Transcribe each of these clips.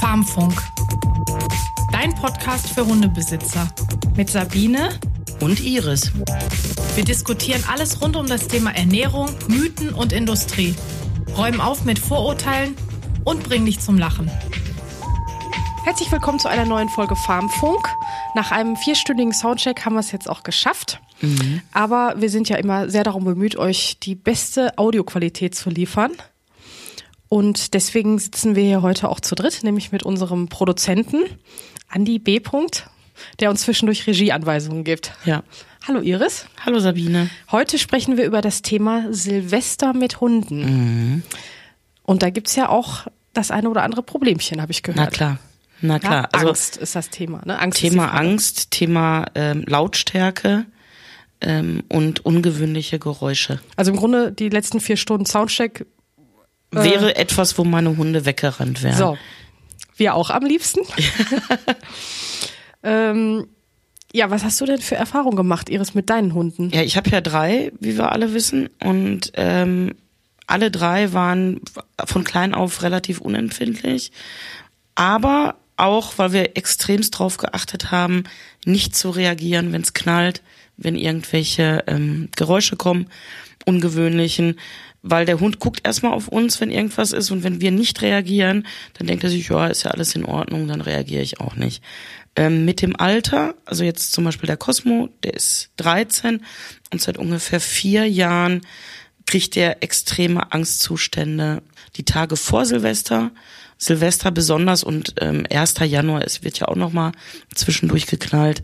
Farmfunk. Dein Podcast für Hundebesitzer. Mit Sabine und Iris. Wir diskutieren alles rund um das Thema Ernährung, Mythen und Industrie. Räumen auf mit Vorurteilen und bringen dich zum Lachen. Herzlich willkommen zu einer neuen Folge Farmfunk. Nach einem vierstündigen Soundcheck haben wir es jetzt auch geschafft. Mhm. Aber wir sind ja immer sehr darum bemüht, euch die beste Audioqualität zu liefern. Und deswegen sitzen wir hier heute auch zu dritt, nämlich mit unserem Produzenten Andi B. der uns zwischendurch Regieanweisungen gibt. Ja. Hallo Iris. Hallo Sabine. Heute sprechen wir über das Thema Silvester mit Hunden. Mhm. Und da gibt's ja auch das eine oder andere Problemchen, habe ich gehört. Na klar. Na klar. Ja, also Angst ist das Thema. Ne? Angst Thema Angst, Thema ähm, Lautstärke ähm, und ungewöhnliche Geräusche. Also im Grunde die letzten vier Stunden Soundcheck äh, wäre etwas, wo meine Hunde weggerannt wären. So, wir auch am liebsten. ähm, ja, was hast du denn für Erfahrungen gemacht, Iris, mit deinen Hunden? Ja, ich habe ja drei, wie wir alle wissen, und ähm, alle drei waren von klein auf relativ unempfindlich, aber auch, weil wir extremst drauf geachtet haben, nicht zu reagieren, wenn es knallt, wenn irgendwelche ähm, Geräusche kommen, ungewöhnlichen weil der Hund guckt erstmal auf uns, wenn irgendwas ist und wenn wir nicht reagieren, dann denkt er sich, ja, ist ja alles in Ordnung, dann reagiere ich auch nicht. Ähm, mit dem Alter, also jetzt zum Beispiel der Cosmo, der ist 13 und seit ungefähr vier Jahren kriegt er extreme Angstzustände. Die Tage vor Silvester, Silvester besonders und ähm, 1. Januar, es wird ja auch nochmal zwischendurch geknallt.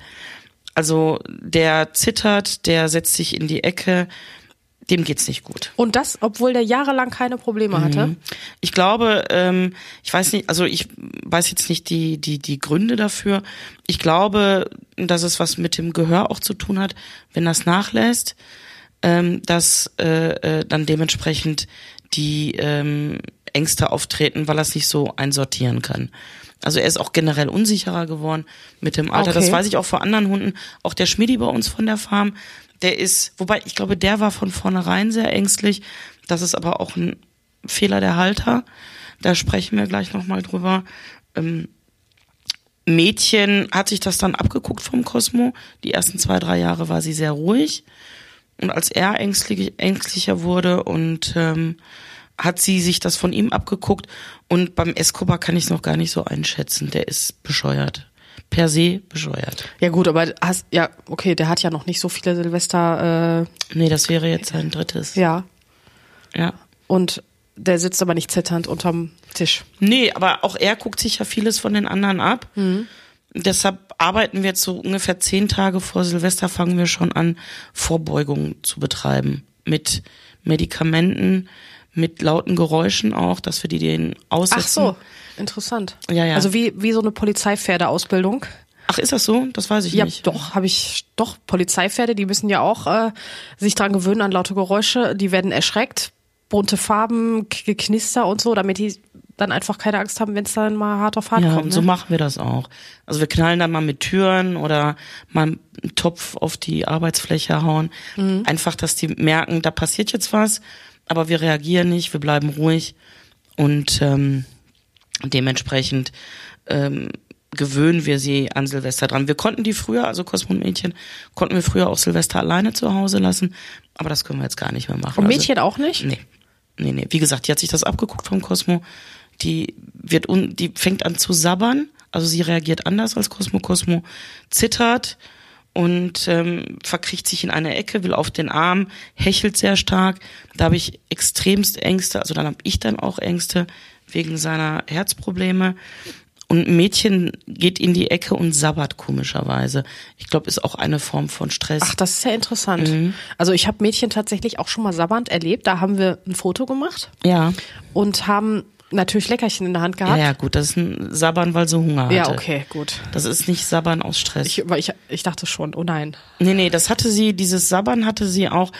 Also der zittert, der setzt sich in die Ecke, dem geht's nicht gut. Und das, obwohl der jahrelang keine Probleme hatte? Mhm. Ich glaube, ähm, ich weiß nicht, also ich weiß jetzt nicht die, die, die Gründe dafür. Ich glaube, dass es was mit dem Gehör auch zu tun hat, wenn das nachlässt, ähm, dass äh, äh, dann dementsprechend die ähm, Ängste auftreten, weil er es nicht so einsortieren kann. Also er ist auch generell unsicherer geworden mit dem Alter. Okay. Das weiß ich auch vor anderen Hunden. Auch der Schmidi bei uns von der Farm, der ist, wobei ich glaube, der war von vornherein sehr ängstlich. Das ist aber auch ein Fehler der Halter. Da sprechen wir gleich nochmal drüber. Ähm, Mädchen hat sich das dann abgeguckt vom Cosmo. Die ersten zwei, drei Jahre war sie sehr ruhig. Und als er ängstlich, ängstlicher wurde und ähm, hat sie sich das von ihm abgeguckt. Und beim Escobar kann ich es noch gar nicht so einschätzen. Der ist bescheuert per se bescheuert. Ja gut, aber hast ja okay, der hat ja noch nicht so viele Silvester. Äh, nee, das wäre jetzt sein drittes. Ja. Ja. Und der sitzt aber nicht zitternd unterm Tisch. Nee, aber auch er guckt sich ja vieles von den anderen ab. Mhm. Deshalb arbeiten wir jetzt so ungefähr zehn Tage vor Silvester, fangen wir schon an, Vorbeugung zu betreiben. Mit Medikamenten, mit lauten Geräuschen auch, dass wir die denen aussetzen. Ach so. Interessant. Ja, ja. Also wie, wie so eine Polizeipferdeausbildung. Ach, ist das so? Das weiß ich ja, nicht. Ja, doch, habe ich doch. Polizeipferde, die müssen ja auch äh, sich dran gewöhnen an laute Geräusche. Die werden erschreckt, bunte Farben, Geknister und so, damit die dann einfach keine Angst haben, wenn es dann mal hart auf hart ja, kommt. Ne? so machen wir das auch. Also wir knallen dann mal mit Türen oder mal einen Topf auf die Arbeitsfläche hauen. Mhm. Einfach, dass die merken, da passiert jetzt was, aber wir reagieren nicht, wir bleiben ruhig und ähm, Dementsprechend ähm, gewöhnen wir sie an Silvester dran. Wir konnten die früher, also Cosmo und Mädchen, konnten wir früher auch Silvester alleine zu Hause lassen, aber das können wir jetzt gar nicht mehr machen. Und Mädchen also, auch nicht? Nee. Nee, nee. Wie gesagt, die hat sich das abgeguckt vom Cosmo. Die wird un, die fängt an zu sabbern, also sie reagiert anders als Cosmo. Cosmo zittert und ähm, verkriecht sich in eine Ecke, will auf den Arm, hechelt sehr stark. Da habe ich extremst Ängste, also dann habe ich dann auch Ängste wegen seiner Herzprobleme. Und ein Mädchen geht in die Ecke und sabbert komischerweise. Ich glaube, ist auch eine Form von Stress. Ach, das ist ja interessant. Mhm. Also ich habe Mädchen tatsächlich auch schon mal sabbernd erlebt. Da haben wir ein Foto gemacht. Ja. Und haben natürlich Leckerchen in der Hand gehabt. Ja, ja gut, das ist ein Sabbern, weil sie Hunger hatte. Ja, okay, gut. Das ist nicht Sabbern aus Stress. Ich, ich, ich dachte schon, oh nein. Nee, nee, das hatte sie, dieses Sabbern hatte sie auch,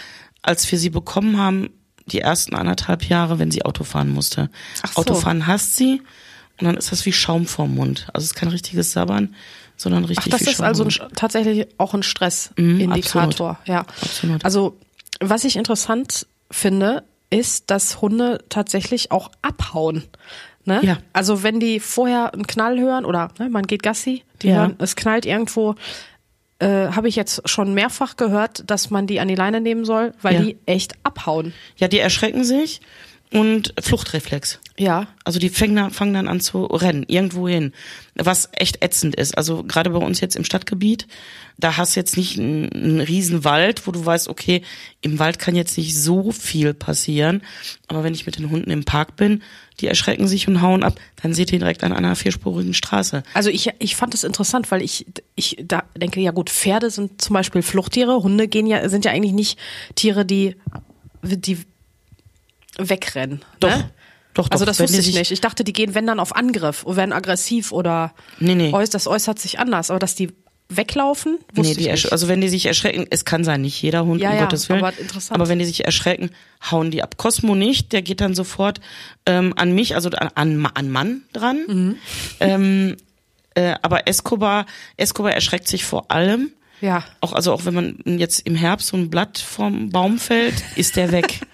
als wir sie bekommen haben, die ersten anderthalb Jahre, wenn sie Auto fahren musste. Ach so. Autofahren hasst sie und dann ist das wie Schaum vorm Mund. Also es ist kein richtiges Sabbern, sondern richtig Ach, das ist also ein, tatsächlich auch ein Stressindikator. Mhm, ja, absolut. Also was ich interessant finde, ist, dass Hunde tatsächlich auch abhauen. Ne? Ja. Also wenn die vorher einen Knall hören oder ne, man geht Gassi, die Ja. hören, es knallt irgendwo, äh, habe ich jetzt schon mehrfach gehört, dass man die an die Leine nehmen soll, weil Ja. die echt abhauen. Ja, die erschrecken sich und Fluchtreflex. Ja. Also die fangen dann, fangen dann an zu rennen, irgendwo hin. Was echt ätzend ist. Also gerade bei uns jetzt im Stadtgebiet, da hast du jetzt nicht einen, einen riesen Wald, wo du weißt, okay, im Wald kann jetzt nicht so viel passieren. Aber wenn ich mit den Hunden im Park bin, die erschrecken sich und hauen ab, dann seht ihr direkt an einer vierspurigen Straße. Also ich, ich fand es interessant, weil ich, ich da denke, ja gut, Pferde sind zum Beispiel Fluchttiere, Hunde gehen ja, sind ja eigentlich nicht Tiere, die, die wegrennen. Doch, Ne? Doch, doch. Also das wusste ich nicht. Ich dachte, die gehen, wenn dann auf Angriff und werden aggressiv oder Nee, nee. äuß- das äußert sich anders. Aber dass die weglaufen, wusste Nee, die ich nicht. also wenn die sich erschrecken, es kann sein, nicht jeder Hund, Ja, um ja, Gottes Willen. aber interessant. Aber wenn die sich erschrecken, hauen die ab. Cosmo nicht, der geht dann sofort ähm, an mich, also an, an, an Mann dran. Mhm. Ähm, äh, aber Escobar, Escobar erschreckt sich vor allem. ja. Auch, also auch wenn man jetzt im Herbst so ein Blatt vom Baum fällt, ist der weg.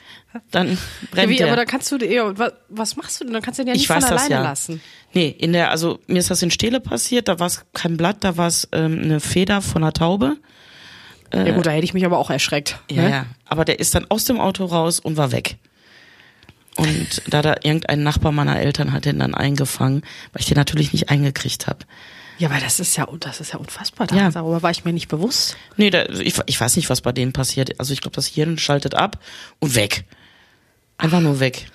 Dann ja brennt wie, der. aber dann kannst du, ja, was, was machst du denn? Dann kannst du den ja nicht ich weiß von das alleine ja. lassen. Nee, in der, also mir ist das in Stele passiert, da war es kein Blatt, da war es ähm, eine Feder von einer Taube. ja gut, da hätte ich mich aber auch erschreckt. Ja, ne? ja. Aber der ist dann aus dem Auto raus und war weg. Und da da irgendein Nachbar meiner Eltern hat den dann eingefangen, weil ich den natürlich nicht eingekriegt habe. Ja, weil das ist ja, das ist ja unfassbar. Ja. Darüber war ich mir nicht bewusst. Nee, da, ich, ich weiß nicht, was bei denen passiert. Also ich glaube, das Hirn schaltet ab und weg. Einfach nur weg.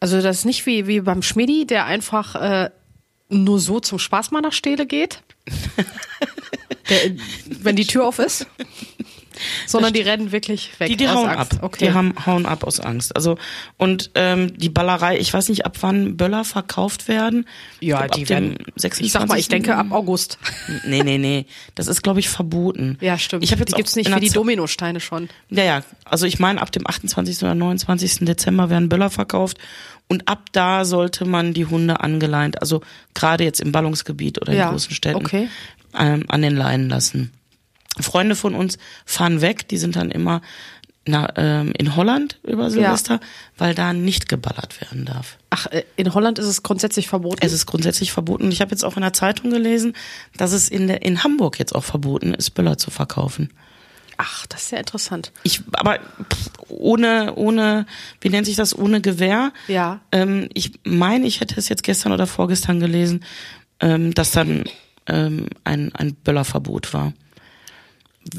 Also das ist nicht wie, wie beim Schmidi, der einfach äh, nur so zum Spaß mal nach Stele geht. der, wenn die Tür auf ist. Sondern die rennen wirklich weg. Die, die aus hauen Angst. ab. Okay. Die haben, hauen ab aus Angst. Also und ähm, die Ballerei, ich weiß nicht, ab wann Böller verkauft werden. ja, glaub, die ab dem werden. 26. Ich sag mal, ich denke ab August. Nee, nee, nee. Das ist, glaube ich, verboten. Ja, stimmt. Ich habe jetzt die gibt's nicht wie die Dominosteine schon. Ja, ja. Also ich meine, ab dem 28. oder 29. Dezember werden Böller verkauft. Und ab da sollte man die Hunde angeleint, also gerade jetzt im Ballungsgebiet oder Ja, in großen Städten, okay. ähm, an den Leinen lassen. Freunde von uns fahren weg, die sind dann immer na, ähm, in Holland über Silvester, weil da nicht geballert werden darf. Ach, äh, in Holland ist es grundsätzlich verboten. Es ist grundsätzlich verboten. Ich habe jetzt auch in der Zeitung gelesen, dass es in, der, in Hamburg jetzt auch verboten ist, Böller zu verkaufen. Ach, das ist ja interessant. Ich, aber pff, ohne, ohne, wie nennt sich das, ohne Gewehr. Ja. Ähm, ich meine, ich hätte es jetzt gestern oder vorgestern gelesen, ähm, dass dann ähm, ein, ein Böllerverbot war.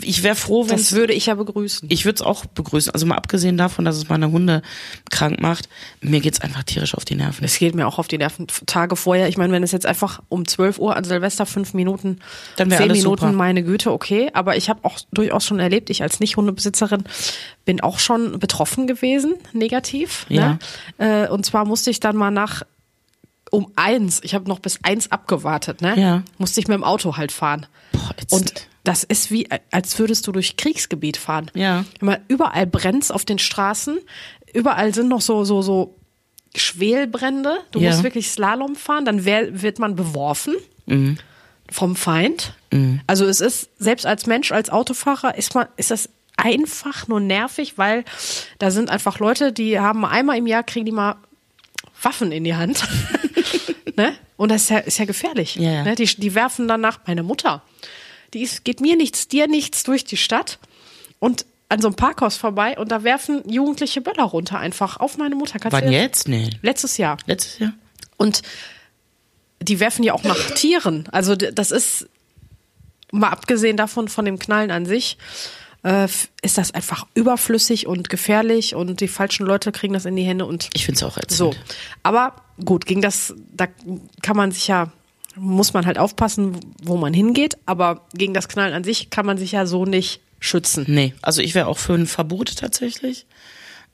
Ich wäre froh, wenn Das würde ich ja begrüßen. ich würde es auch begrüßen. Also mal abgesehen davon, dass es meine Hunde krank macht, mir geht's einfach tierisch auf die Nerven. Es geht mir auch auf die Nerven Tage vorher. Ich meine, wenn es jetzt einfach um 12 Uhr an Silvester fünf Minuten, Dann zehn Minuten, super. meine Güte, okay. Aber ich habe auch durchaus schon erlebt, ich als Nicht-Hundebesitzerin bin auch schon betroffen gewesen, negativ. Ja. Ne? Und zwar musste ich dann mal nach um eins, ich habe noch bis eins abgewartet, ne? Ja. Musste ich mit dem Auto halt fahren. Boah, ätzend. Und das ist wie, als würdest du durch Kriegsgebiet fahren. Ja. Immer, überall brennt's auf den Straßen. Überall sind noch so, so, so Schwelbrände. Du Ja. musst wirklich Slalom fahren, dann wär, wird man beworfen vom Feind. Also es ist, selbst als Mensch, als Autofahrer, ist man, ist das einfach nur nervig, weil da sind einfach Leute, die haben einmal im Jahr kriegen die mal Waffen in die Hand. ne? Und das ist ja, ist ja gefährlich. Ja, ja. Ne? Die, die werfen danach meine Mutter. Die ist, geht mir nichts, dir nichts durch die Stadt und an so einem Parkhaus vorbei und da werfen Jugendliche Böller runter einfach auf meine Mutter. Kannst Wann jetzt? Nee. Letztes Jahr. Letztes Jahr? Und die werfen ja auch nach Tieren. Also das ist, mal abgesehen davon, von dem Knallen an sich, äh, ist das einfach überflüssig und gefährlich und die falschen Leute kriegen das in die Hände und Ich find's auch ätzend. so. Aber gut, gegen das, da kann man sich ja, muss man halt aufpassen, wo man hingeht, aber gegen das Knallen an sich kann man sich ja so nicht schützen. Nee, also ich wäre auch für ein Verbot tatsächlich.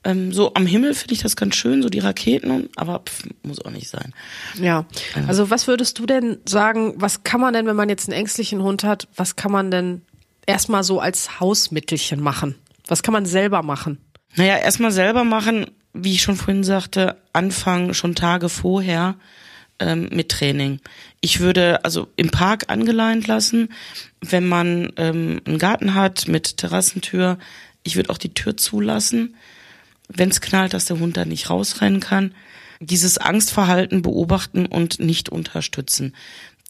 Ähm, so am Himmel finde ich das ganz schön, so die Raketen, aber pff, muss auch nicht sein. Ja. Also was würdest du denn sagen, was kann man denn, wenn man jetzt einen ängstlichen Hund hat, was kann man denn erstmal so als Hausmittelchen machen? Was kann man selber machen? Naja, erstmal selber machen, wie ich schon vorhin sagte, anfangen schon Tage vorher ähm, mit Training. Ich würde also im Park angeleint lassen, wenn man ähm, einen Garten hat mit Terrassentür. Ich würde auch die Tür zulassen. wenn es knallt, dass der Hund da nicht rausrennen kann. Dieses Angstverhalten beobachten und nicht unterstützen.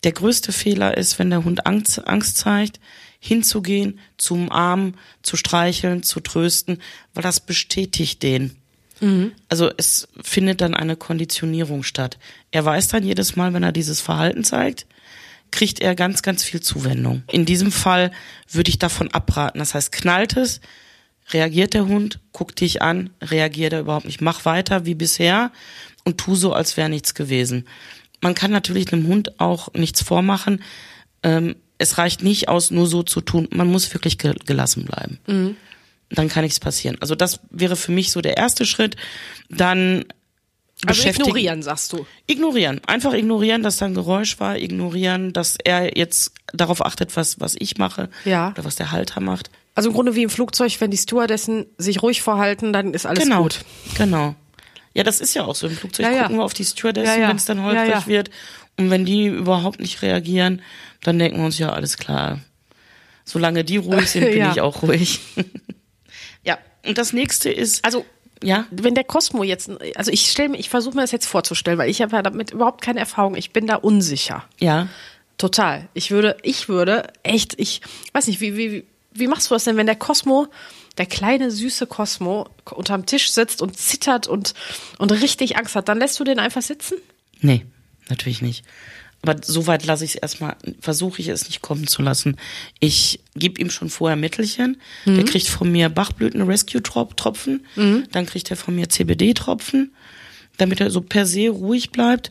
Der größte Fehler ist, wenn der Hund Angst, Angst zeigt, hinzugehen, zu umarmen, zu streicheln, zu trösten, weil das bestätigt den. Mhm. Also es findet dann eine Konditionierung statt. Er weiß dann jedes Mal, wenn er dieses Verhalten zeigt, kriegt er ganz, ganz viel Zuwendung. In diesem Fall würde ich davon abraten. Das heißt, knallt es, reagiert der Hund, guckt dich an, reagiert er überhaupt nicht. Mach weiter wie bisher und tu so, als wäre nichts gewesen. Man kann natürlich einem Hund auch nichts vormachen. Ähm, es reicht nicht aus, nur so zu tun. Man muss wirklich gelassen bleiben. Mhm. Dann kann nichts passieren. Also das wäre für mich so der erste Schritt. Dann also ignorieren, sagst du. Ignorieren. Einfach ignorieren, dass da ein Geräusch war, ignorieren, dass er jetzt darauf achtet, was, was ich mache ja. oder was der Halter macht. Also im Grunde wie im Flugzeug, wenn die Stewardessen sich ruhig verhalten, dann ist alles genau. gut. Genau. Ja, das ist ja auch so. Im Flugzeug Ja, ja. gucken wir auf die Stewardessen, Ja, wenn es dann holprig wird. Und wenn die überhaupt nicht reagieren, dann denken wir uns, ja, alles klar. Solange die ruhig sind, bin ich auch ruhig. ja, und das nächste ist, Also ja, wenn der Cosmo jetzt, also ich stelle mir, ich versuche mir das jetzt vorzustellen, weil ich habe ja damit überhaupt keine Erfahrung. Ich bin da unsicher. ja. Total. Ich würde, ich würde echt, ich weiß nicht, wie, wie, wie machst du das denn, wenn der Cosmo, der kleine süße Cosmo unterm Tisch sitzt und zittert und, und richtig Angst hat, dann lässt du den einfach sitzen? Nee, natürlich nicht. Aber so weit lasse ich es erstmal, versuche ich es nicht kommen zu lassen. Ich gebe ihm schon vorher Mittelchen. Der kriegt von mir Bachblüten Rescue Trop- Tropfen. Dann kriegt er von mir CBD Tropfen, damit er so per se ruhig bleibt.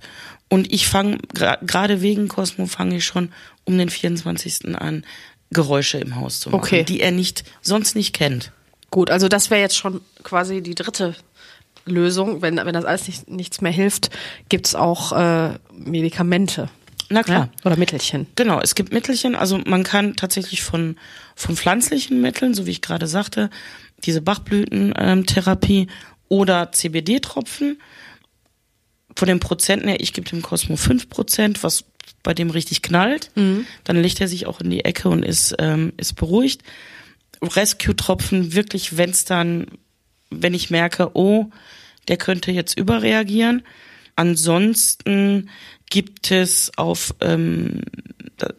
Und ich fange, gerade wegen Cosmo, fange ich schon um den 24. an, Geräusche im Haus zu machen, Okay. die er nicht, sonst nicht kennt. Gut, also das wäre jetzt schon quasi die dritte Lösung. Wenn, wenn das alles nicht, nichts mehr hilft, gibt's auch äh, Medikamente. Na klar. Ja? Oder Mittelchen. Genau, es gibt Mittelchen, also man kann tatsächlich von, von pflanzlichen Mitteln, so wie ich gerade sagte, diese Bachblütentherapie oder CBD-Tropfen, von den Prozenten her, ich gebe dem Cosmo 5%, was bei dem richtig knallt, dann legt er sich auch in die Ecke und ist, ähm, ist beruhigt. Rescue-Tropfen, wirklich, wenn's dann, wenn ich merke, oh, der könnte jetzt überreagieren. Ansonsten gibt es auf ähm,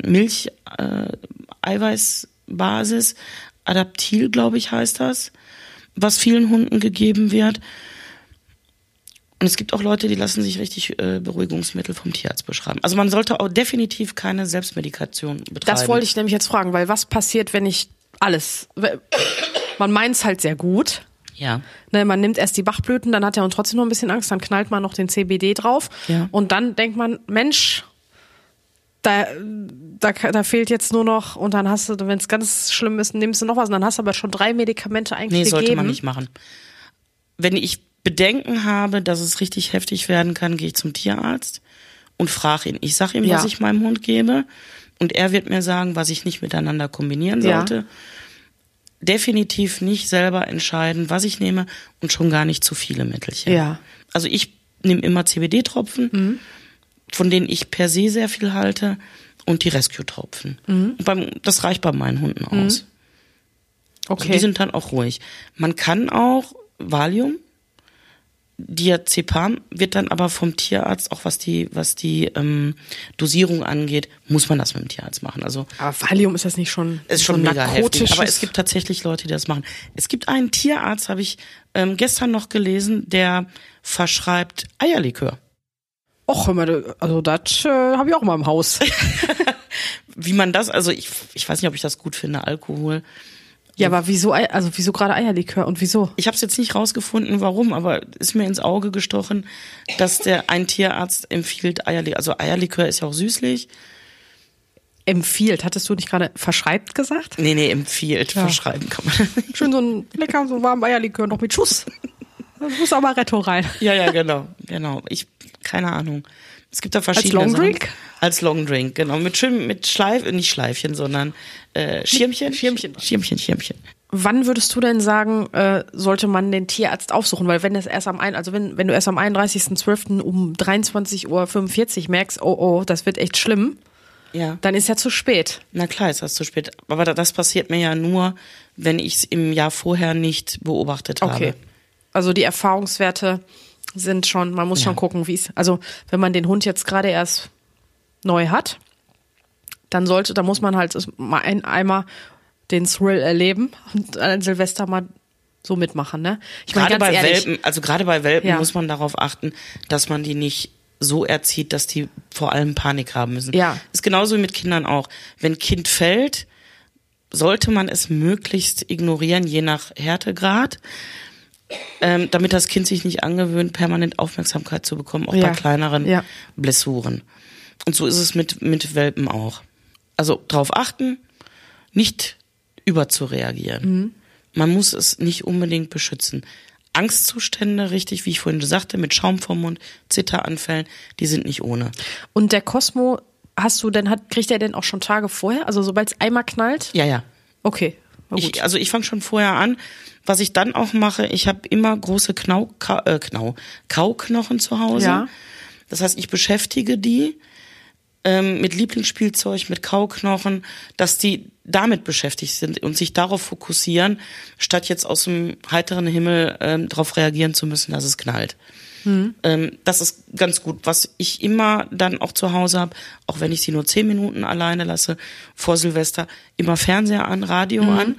Milch, äh, Eiweißbasis, Adaptil, glaube ich, heißt das, was vielen Hunden gegeben wird. Und es gibt auch Leute, die lassen sich richtig äh, Beruhigungsmittel vom Tierarzt beschreiben. Also man sollte auch definitiv keine Selbstmedikation betreiben. Das wollte ich nämlich jetzt fragen, weil was passiert, wenn ich alles. Man meint es halt sehr gut. Ja. Ne, man nimmt erst die Bachblüten, dann hat er und trotzdem noch ein bisschen Angst, dann knallt man noch den CBD drauf. Ja. Und dann denkt man, Mensch, da, da, da fehlt jetzt nur noch, und dann hast du, wenn es ganz schlimm ist, nimmst du noch was, und dann hast du aber schon drei Medikamente eigentlich Nee, gegeben. sollte man nicht machen. Wenn ich Bedenken habe, dass es richtig heftig werden kann, gehe ich zum Tierarzt und frage ihn. Ich sage ihm, Ja. was ich meinem Hund gebe und er wird mir sagen, was ich nicht miteinander kombinieren Ja. Definitiv nicht selber entscheiden, was ich nehme und schon gar nicht zu viele Mittelchen. Ja. Also ich nehme immer CBD-Tropfen, von denen ich per se sehr viel halte und die Rescue-Tropfen. Beim, das reicht bei meinen Hunden aus. Also Okay. die sind dann auch ruhig. Man kann auch Valium, Diazepam wird dann aber vom Tierarzt, auch was die, was die ähm, Dosierung angeht, muss man das mit dem Tierarzt machen. Also aber Valium ist das nicht schon, es ist schon mega heftig. Aber es gibt tatsächlich Leute, die das machen. Es gibt einen Tierarzt, habe ich ähm, gestern noch gelesen, der verschreibt Eierlikör. Och, also das äh, habe ich auch mal im Haus. Wie man das, also ich, ich weiß nicht, ob ich das gut finde, Alkohol. Ja, aber wieso, also wieso gerade Eierlikör und wieso? Ich habe es jetzt nicht rausgefunden, warum, aber ist mir ins Auge gestochen, dass der ein Tierarzt empfiehlt Eierlikör. Also Eierlikör ist ja auch süßlich. Empfiehlt, hattest du nicht gerade verschreibt gesagt? Nee, nee, empfiehlt. Ja. Verschreiben kann man. Schön so ein lecker, so warmen Eierlikör noch mit Schuss. Muss Amaretto rein. Ja, ja, genau, genau. Ich, keine Ahnung. Es gibt da verschiedene Longdrink? Sachen. Als Longdrink, genau. Mit schön, mit Schleif, äh, nicht Schleifchen, sondern äh, Schirmchen. Schirmchen. Schirmchen, Schirmchen. Wann würdest du denn sagen, äh, sollte man den Tierarzt aufsuchen? Weil wenn es erst am ein, also wenn, wenn du erst am 31.12. um 23.45 Uhr merkst, oh oh, das wird echt schlimm, Ja. dann ist ja zu spät. Na klar ist das zu spät. Aber da- das passiert mir ja nur, wenn ich es im Jahr vorher nicht beobachtet habe. Okay. Also die Erfahrungswerte sind schon, man muss Ja. schon gucken, wie es, also wenn man den Hund jetzt gerade erst neu hat, dann sollte, da muss man halt mal ein, einmal den Thrill erleben und an Silvester mal so mitmachen, ne? Ich meine, Gerade bei ehrlich, Welpen, also gerade bei Welpen Ja. muss man darauf achten, dass man die nicht so erzieht, dass die vor allem Panik haben müssen. Ja. Ist genauso wie mit Kindern auch. Wenn Kind fällt, sollte man es möglichst ignorieren, je nach Härtegrad, ähm, damit das Kind sich nicht angewöhnt, permanent Aufmerksamkeit zu bekommen, auch Ja. bei kleineren Ja. Blessuren. Und so ist es mit, mit Welpen auch. Also drauf achten, nicht überzureagieren. Mhm. Man muss es nicht unbedingt beschützen. Angstzustände, richtig, wie ich vorhin sagte, mit Schaum vom Mund, Zitteranfällen, die sind nicht ohne. und der Cosmo, hast du denn, hat, kriegt er denn auch schon Tage vorher? Also sobald es einmal knallt? Ja, ja. Okay. Ich, also ich fange schon vorher an. Was ich dann auch mache, ich habe immer große Knau, Ka, äh, Knau, Kauknochen zu Hause. Ja. Das heißt, ich beschäftige die ähm, mit Lieblingsspielzeug, mit Kauknochen, dass die damit beschäftigt sind und sich darauf fokussieren, statt jetzt aus dem heiteren Himmel ähm, darauf reagieren zu müssen, dass es knallt. Ähm, das ist ganz gut. Was ich immer dann auch zu Hause habe, auch wenn ich sie nur zehn Minuten alleine lasse, vor Silvester, immer Fernseher an, Radio an,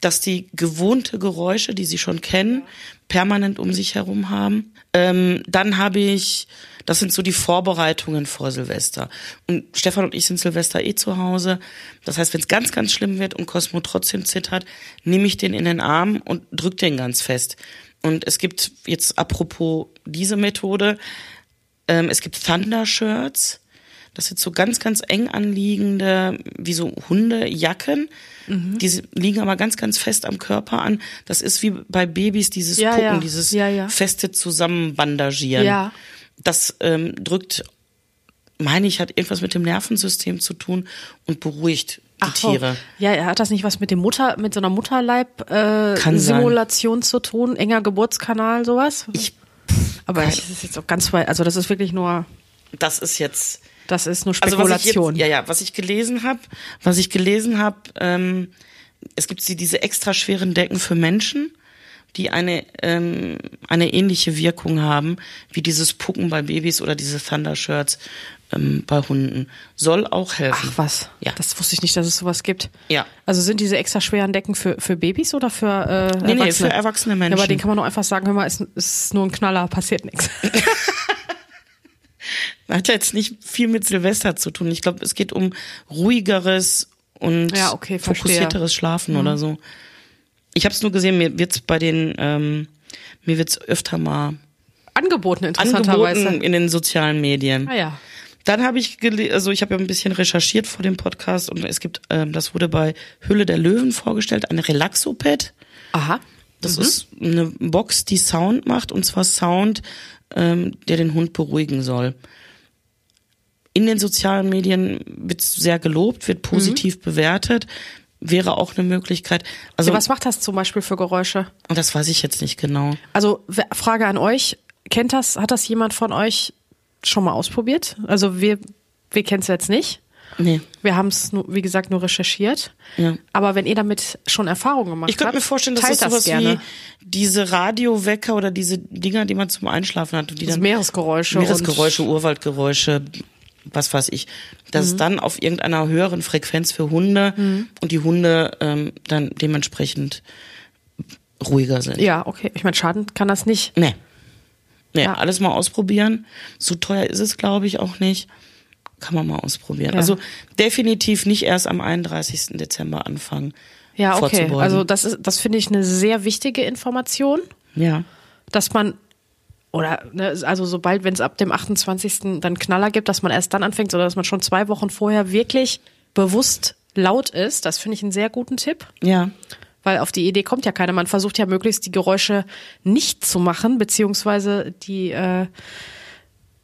dass die gewohnte Geräusche, die sie schon kennen, permanent um sich herum haben. Ähm, dann habe ich, das sind so die Vorbereitungen vor Silvester. Und Stefan und ich sind Silvester eh zu Hause. Das heißt, wenn es ganz, ganz schlimm wird und Cosmo trotzdem zittert, nehme ich den in den Arm und drück den ganz fest. Und es gibt jetzt apropos diese Methode, ähm, es gibt Thunder Shirts. Das sind so ganz, ganz eng anliegende, wie so Hundejacken. Mhm. Die liegen aber ganz, ganz fest am Körper an. Das ist wie bei Babys dieses Ja, Pucken, ja. dieses Ja, ja. feste Zusammenbandagieren. Ja. Das ähm, drückt, meine ich, hat irgendwas mit dem Nervensystem zu tun und beruhigt die Ach. Tiere. Ja, hat das nicht was mit dem Mutter, mit so einer Mutterleib äh, zu tun? Enger Geburtskanal, sowas? Ich, Aber ich, das ist jetzt auch ganz weit, also das ist wirklich nur, das ist jetzt, das ist nur Also Spekulation. jetzt, ja, ja, was ich gelesen habe, was ich gelesen habe, ähm, es gibt die, diese extra schweren Decken für Menschen, die eine ähm, eine ähnliche Wirkung haben wie dieses Pucken bei Babys oder diese Thunder Shirts ähm, bei Hunden. Soll auch helfen. Ach was, Ja. das wusste ich nicht, dass es sowas gibt. Ja. Also sind diese extra schweren Decken für, für Babys oder für äh, Nee, nee, Erwachsene? für erwachsene Menschen. Ja, aber den kann man doch einfach sagen, hör mal, ist, ist nur ein Knaller, passiert nichts. Hat ja jetzt nicht viel mit Silvester zu tun. Ich glaube, es geht um ruhigeres und Ja, okay. Mhm. fokussierteres Schlafen oder so. Ich habe es nur gesehen, mir wird's bei den, ähm, mir wird's öfter mal Angeboten, interessanterweise. angeboten in den sozialen Medien. Ah ja. Dann habe ich also ich habe ja ein bisschen recherchiert vor dem Podcast und es gibt, ähm, das wurde bei Hülle der Löwen vorgestellt, eine Relaxopad. Aha. Das ist eine Box, die Sound macht und zwar Sound, ähm, der den Hund beruhigen soll. In den sozialen Medien wird sehr gelobt, wird positiv bewertet, wäre auch eine Möglichkeit. Also Ja, was macht das zum Beispiel für Geräusche? das weiß ich jetzt nicht genau. Also Frage an euch, kennt das, hat das jemand von euch schon mal ausprobiert? Also wir, wir kennen es jetzt nicht. Nee. Wir haben es, wie gesagt, nur recherchiert. Ja. Aber wenn ihr damit schon Erfahrungen gemacht Ich könnte habt, mir vorstellen, dass das sowas gerne. wie diese Radiowecker oder diese Dinger, die man zum Einschlafen hat und die Also dann Meeresgeräusche. Meeresgeräusche, Urwaldgeräusche, was weiß ich, dass Mhm. es dann auf irgendeiner höheren Frequenz für Hunde und die Hunde ähm, dann dementsprechend ruhiger sind. Ja, okay. Ich meine, schaden kann das nicht. Nee. Nee, Ja. alles mal ausprobieren. So teuer ist es, glaube ich, auch nicht. Kann man mal ausprobieren. Ja. Also definitiv nicht erst am 31. Dezember anfangen. Ja, okay. Also das ist, das finde ich eine sehr wichtige Information, Ja. dass man oder ne, also sobald, wenn es ab dem 28. dann Knaller gibt, dass man erst dann anfängt, oder dass man schon zwei Wochen vorher wirklich bewusst laut ist. Das finde ich einen sehr guten Tipp. Ja. Weil auf die Idee kommt ja keiner. Man versucht ja möglichst die Geräusche nicht zu machen, beziehungsweise die äh,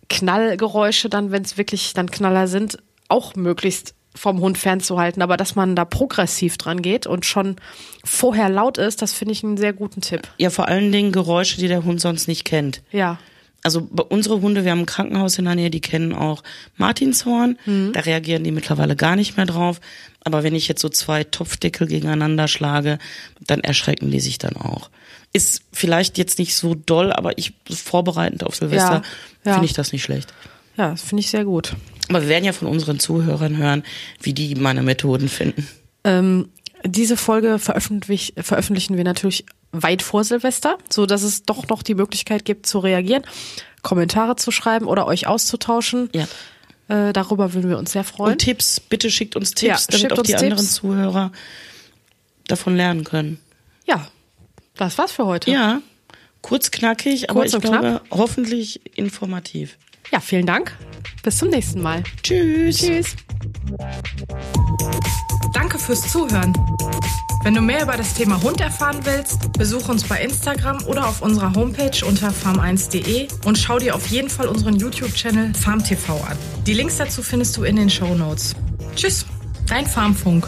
Knallgeräusche dann, wenn es wirklich dann Knaller sind, auch möglichst vom Hund fernzuhalten. Aber dass man da progressiv dran geht und schon vorher laut ist, das finde ich einen sehr guten Tipp. Ja, vor allen Dingen Geräusche, die der Hund sonst nicht kennt. Ja. Also bei unsere Hunde, wir haben ein Krankenhaus in der Nähe, die kennen auch Martinshorn. Mhm. Da reagieren die mittlerweile gar nicht mehr drauf. Aber wenn ich jetzt so zwei Topfdeckel gegeneinander schlage, dann erschrecken die sich dann auch. ist vielleicht jetzt nicht so doll, aber ich vorbereitend auf Silvester Ja, ja. finde ich das nicht schlecht. Ja, das finde ich sehr gut. Aber wir werden ja von unseren Zuhörern hören, wie die meine Methoden finden. Ähm, diese Folge veröffentlich, veröffentlichen wir natürlich weit vor Silvester, so dass es doch noch die Möglichkeit gibt zu reagieren, Kommentare zu schreiben oder euch auszutauschen. Ja. Äh, darüber würden wir uns sehr freuen. Und Tipps, bitte schickt uns Tipps, Ja, damit auch die uns anderen Tipps. Zuhörer davon lernen können. ja, das war's für heute. Ja, kurz knackig, aber Kurz ich und glaube, knapp. hoffentlich informativ. ja, vielen Dank. Bis zum nächsten Mal. Tschüss. Tschüss. Danke fürs Zuhören. Wenn du mehr über das Thema Hund erfahren willst, besuch uns bei Instagram oder auf unserer Homepage unter farm1.de und schau dir auf jeden Fall unseren YouTube-Channel FarmTV an. Die Links dazu findest du in den Show Notes. Tschüss, dein Farmfunk.